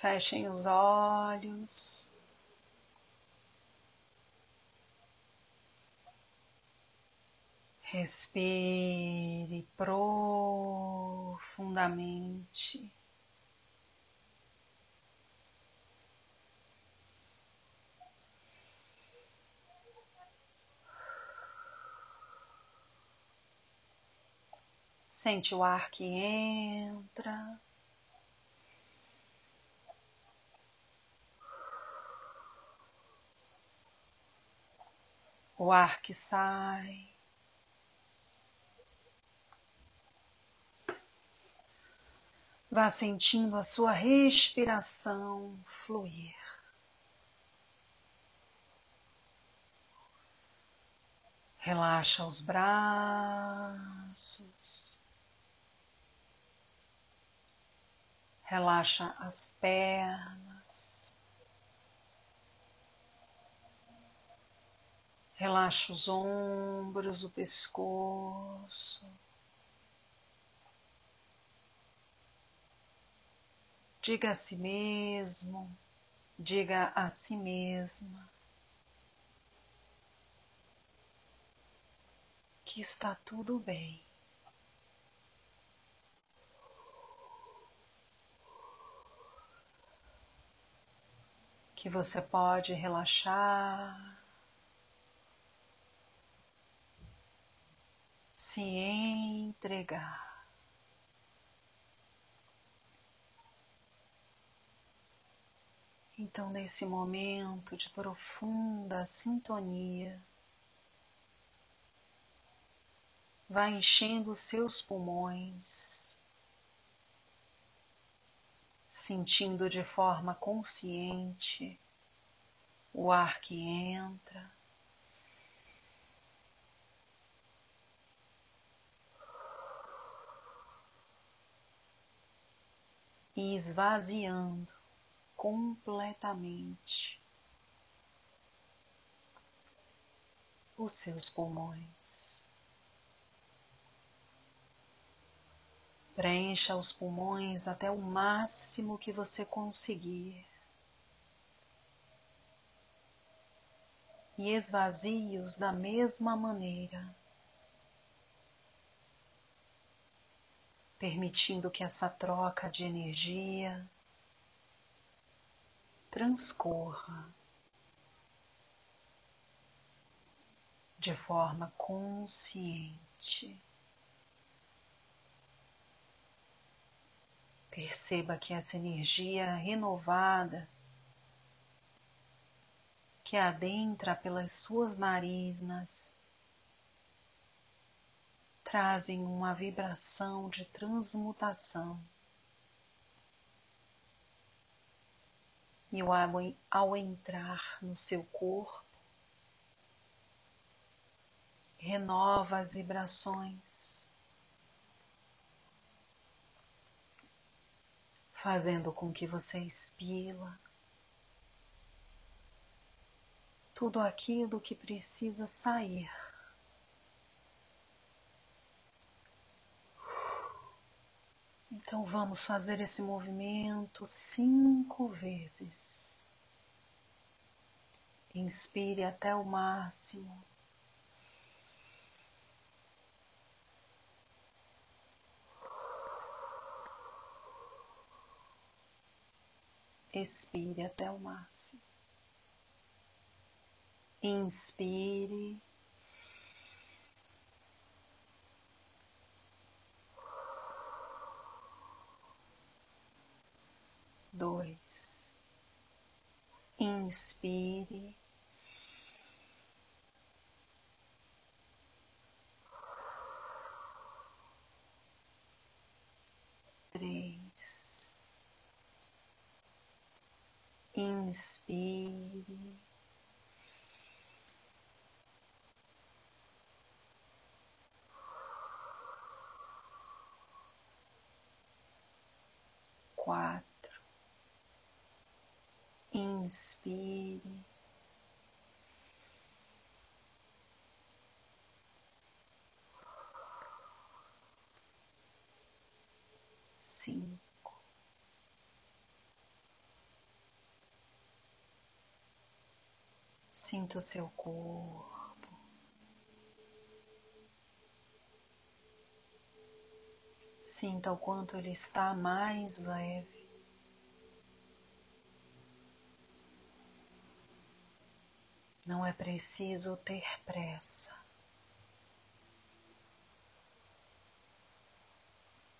Fechem os olhos. Respire profundamente. Sente o ar que entra. O ar que sai. Vá sentindo a sua respiração fluir. Relaxa os braços. Relaxa as pernas. Relaxa os ombros, o pescoço. Diga a si mesmo, diga a si mesma que está tudo bem. Que você pode relaxar, se entregar. Então, nesse momento de profunda sintonia, vai enchendo os seus pulmões, sentindo de forma consciente o ar que entra. E esvaziando completamente os seus pulmões. Preencha os pulmões até o máximo que você conseguir. E esvazie-os da mesma maneira, permitindo que essa troca de energia transcorra de forma consciente. Perceba que essa energia renovada que adentra pelas suas narinas trazem uma vibração de transmutação e ao, ao entrar no seu corpo, renova as vibrações, fazendo com que você expila tudo aquilo que precisa sair. Então vamos fazer esse movimento cinco vezes. Inspire até o máximo. Expire até o máximo. Inspire. Dois. Inspire. Três. Inspire. Quatro inspire. Cinco, sinta o seu corpo, sinta o quanto ele está mais leve. Não é preciso ter pressa.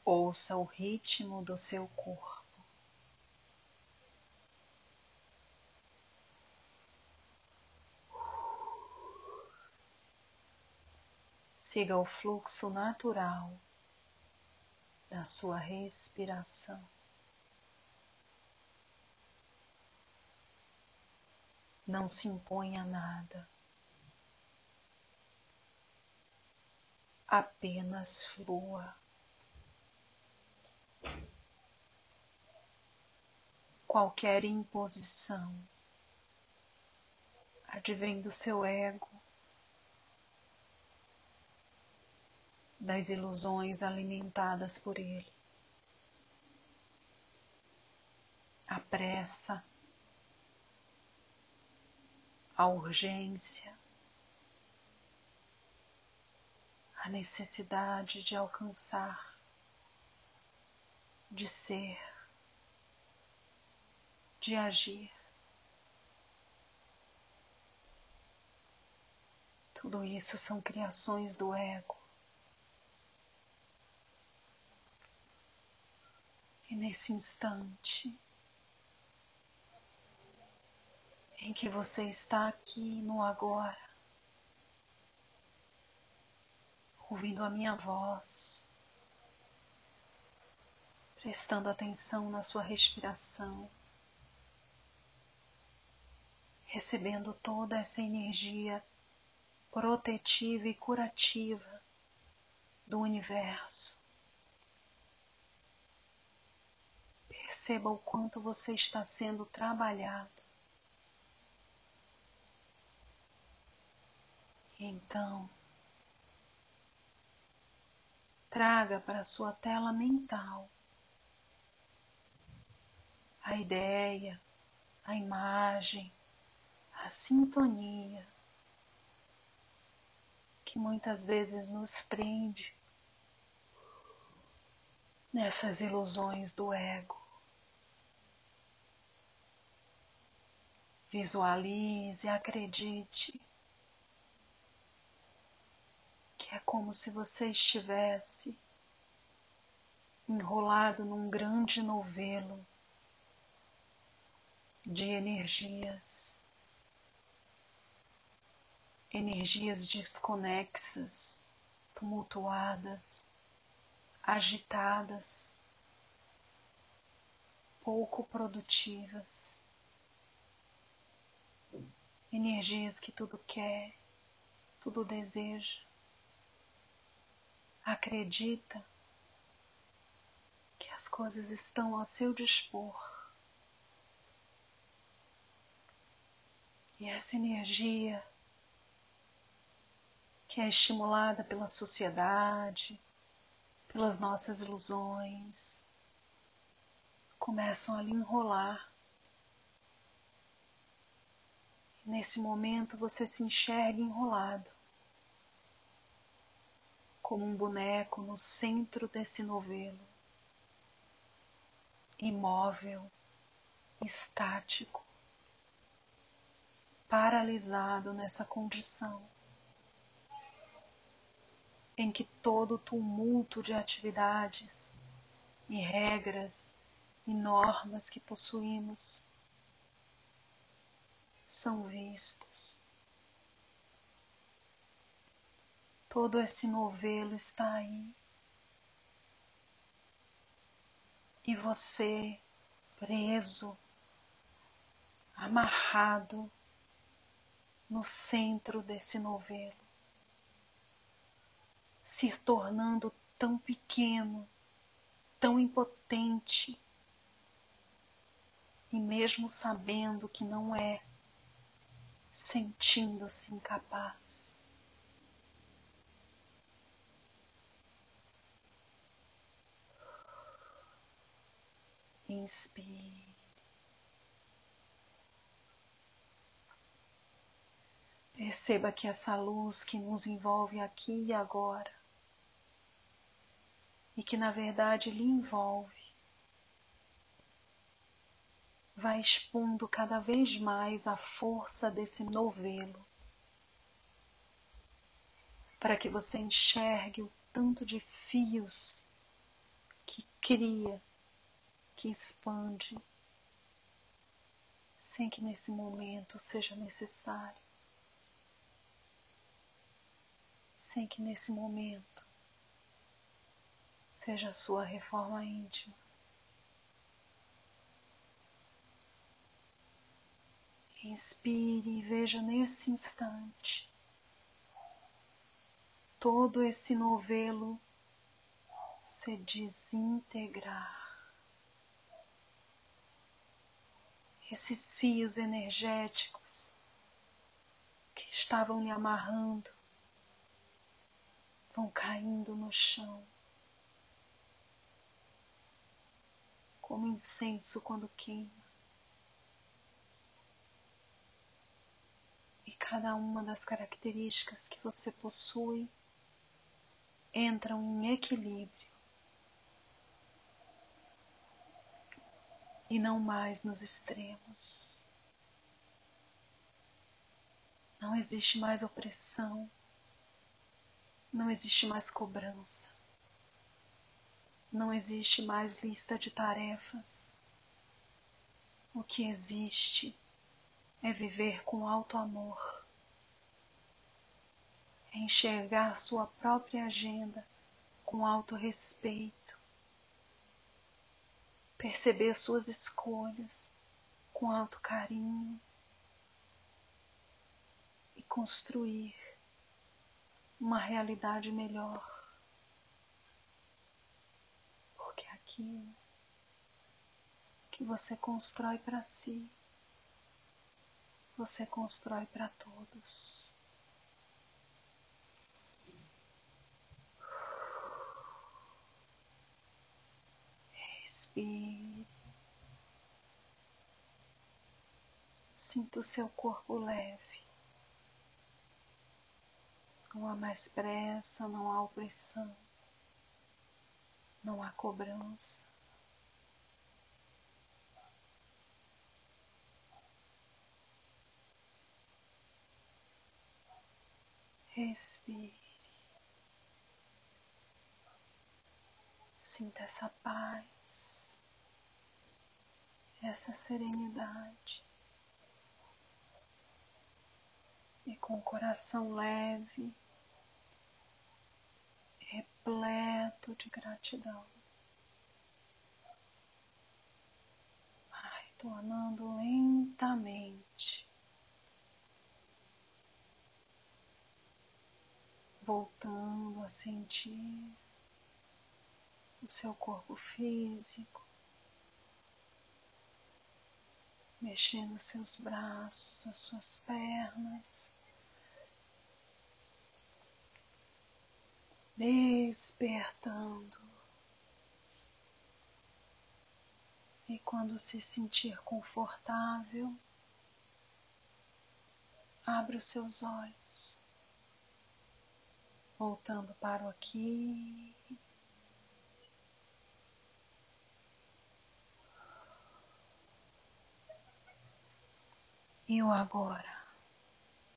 Ouça o ritmo do seu corpo. Siga o fluxo natural da sua respiração. Não se imponha nada. Apenas flua. Qualquer imposição advém do seu ego das ilusões alimentadas por ele. A pressa, a urgência, a necessidade de alcançar, de ser, de agir. Tudo isso são criações do ego. E nesse instante em que você está aqui no agora, ouvindo a minha voz, prestando atenção na sua respiração, recebendo toda essa energia protetiva e curativa do universo. Perceba o quanto você está sendo trabalhado. Então, traga para sua tela mental a ideia, a imagem, a sintonia que muitas vezes nos prende nessas ilusões do ego. Visualize, acredite que é como se você estivesse enrolado num grande novelo de energias, energias desconexas, tumultuadas, agitadas, pouco produtivas energias que tudo quer, tudo deseja. Acredita que as coisas estão ao seu dispor. E essa energia que é estimulada pela sociedade, pelas nossas ilusões, começam a lhe enrolar Nesse momento você se enxerga enrolado, como um boneco no centro desse novelo, imóvel, estático, paralisado nessa condição em que todo o tumulto de atividades e regras e normas que possuímos são vistos. Todo esse novelo está aí. E você preso, amarrado no centro desse novelo, se tornando tão pequeno, tão impotente, e mesmo sabendo que não é sentindo-se incapaz. Inspire. Perceba que essa luz que nos envolve aqui e agora, e que na verdade lhe envolve, vai expondo cada vez mais a força desse novelo, para que você enxergue o tanto de fios que cria, que expande, sem que nesse momento seja necessário, sem que nesse momento seja a sua reforma íntima. Inspire e veja nesse instante todo esse novelo se desintegrar. Esses fios energéticos que estavam me amarrando vão caindo no chão. Como incenso quando queima. E cada uma das características que você possui entram em equilíbrio e não mais nos extremos. Não existe mais opressão, não existe mais cobrança, não existe mais lista de tarefas. O que existe é viver com alto amor, é enxergar sua própria agenda com alto respeito, perceber suas escolhas com alto carinho e construir uma realidade melhor. Porque é aquilo que você constrói para si você constrói para todos. Respire. Sinta o seu corpo leve. Não há mais pressa, não há opressão, não há cobrança. Respire. Sinta essa paz, essa serenidade. E com o coração leve, repleto de gratidão. Vai tornando lentamente voltando a sentir o seu corpo físico, mexendo seus braços, as suas pernas, despertando. E quando se sentir confortável, abra os seus olhos voltando para o aqui. E o agora.